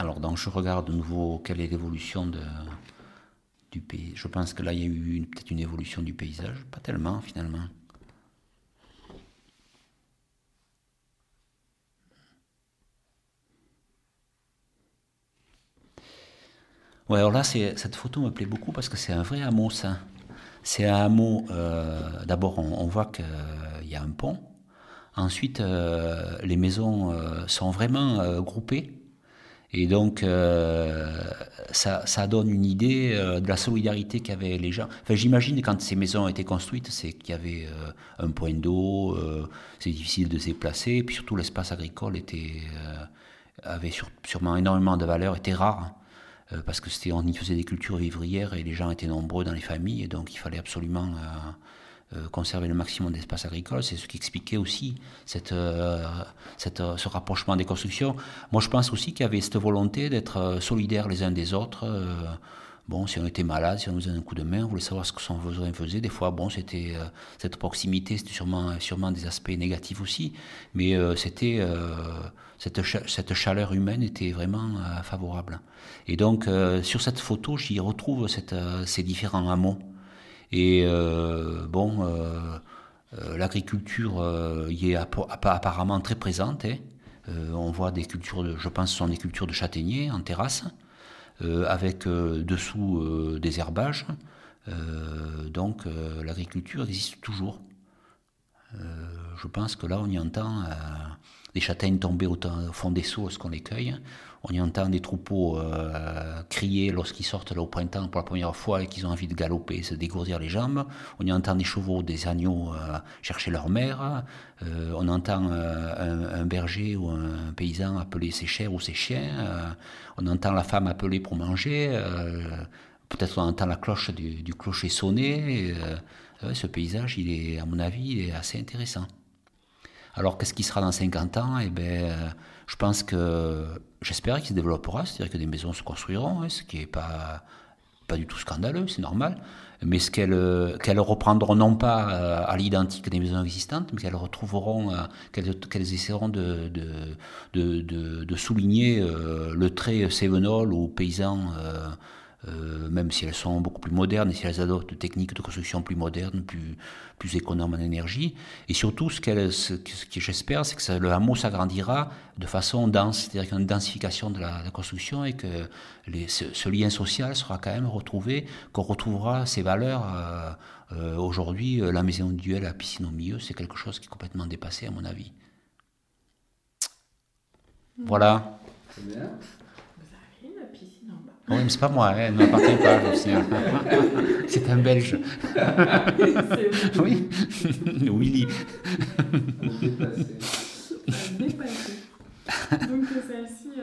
Alors, donc, je regarde de nouveau quelle est l'évolution du pays. Je pense que là, il y a eu peut-être une évolution du paysage. Pas tellement, finalement. Ouais, alors là, cette photo me plaît beaucoup parce que c'est un vrai hameau, ça. C'est un hameau, euh, d'abord, on, voit qu'il y a un pont. Ensuite, euh, les maisons euh, sont vraiment groupées. Et donc, ça, ça, donne une idée de la solidarité qu'avaient les gens. Enfin, j'imagine quand ces maisons ont été construites, c'est qu'il y avait un point d'eau, c'est difficile de se déplacer, et puis surtout l'espace agricole avait sûrement énormément de valeur, était rare. Euh, parce que c'était on y faisait des cultures vivrières et les gens étaient nombreux dans les familles et donc il fallait absolument euh, euh, conserver le maximum d'espace agricole. C'est ce qui expliquait aussi cette, cette, ce rapprochement des constructions. Moi, je pense aussi qu'il y avait cette volonté d'être solidaires les uns des autres. Bon, si on était malade, si on nous donnait un coup de main, on voulait savoir ce que son voisin faisait. Des fois, bon, c'était cette proximité, c'était sûrement, sûrement des aspects négatifs aussi, mais c'était cette, cette, chaleur humaine était vraiment favorable. Et donc, euh, sur cette photo, j'y retrouve cette, euh, ces différents hameaux. Et euh, bon, l'agriculture y est apparemment très présente. Hein. on voit des cultures, de, je pense, ce sont des cultures de châtaigniers en terrasse, avec dessous des herbages. donc, l'agriculture existe toujours. Je pense que là, on y entend des châtaignes tombées au, fond des seaux lorsqu'on les cueille? On y entend des troupeaux euh, crier lorsqu'ils sortent au printemps pour la première fois et qu'ils ont envie de galoper, se dégourdir les jambes. On y entend des chevaux, des agneaux euh, chercher leur mère. Euh, on entend un, berger ou un paysan appeler ses chers ou ses chiens. on entend la femme appeler pour manger. Peut-être on entend la cloche du, clocher sonner. ce paysage, il est, à mon avis, est assez intéressant. Alors qu'est-ce qui sera dans 50 ans? Eh bien, je pense que j'espère qu'il se développera, c'est-à-dire que des maisons se construiront, hein, ce qui n'est pas, pas du tout scandaleux, c'est normal, mais ce qu'elles reprendront non pas euh, à l'identique des maisons existantes, mais qu'elles retrouveront, euh, qu'elles essaieront de, de, de, de souligner euh, le trait sévenol ou paysan euh, même si elles sont beaucoup plus modernes et si elles adoptent des techniques de construction plus modernes, plus, plus économes en énergie. Et surtout, ce, ce, que j'espère, c'est que le hameau s'agrandira de façon dense, c'est-à-dire qu'il y a une densification de la, construction et que ce, lien social sera quand même retrouvé, qu'on retrouvera ces valeurs. Euh, euh, aujourd'hui, la maison duel, la piscine au milieu, c'est quelque chose qui est complètement dépassé, à mon avis. Voilà. bien. Oui, mais c'est pas moi, hein, elle ne m'appartient pas, je sais. C'est un Belge. oui, Willy. Dépassé. Dépassé. Donc celle-ci.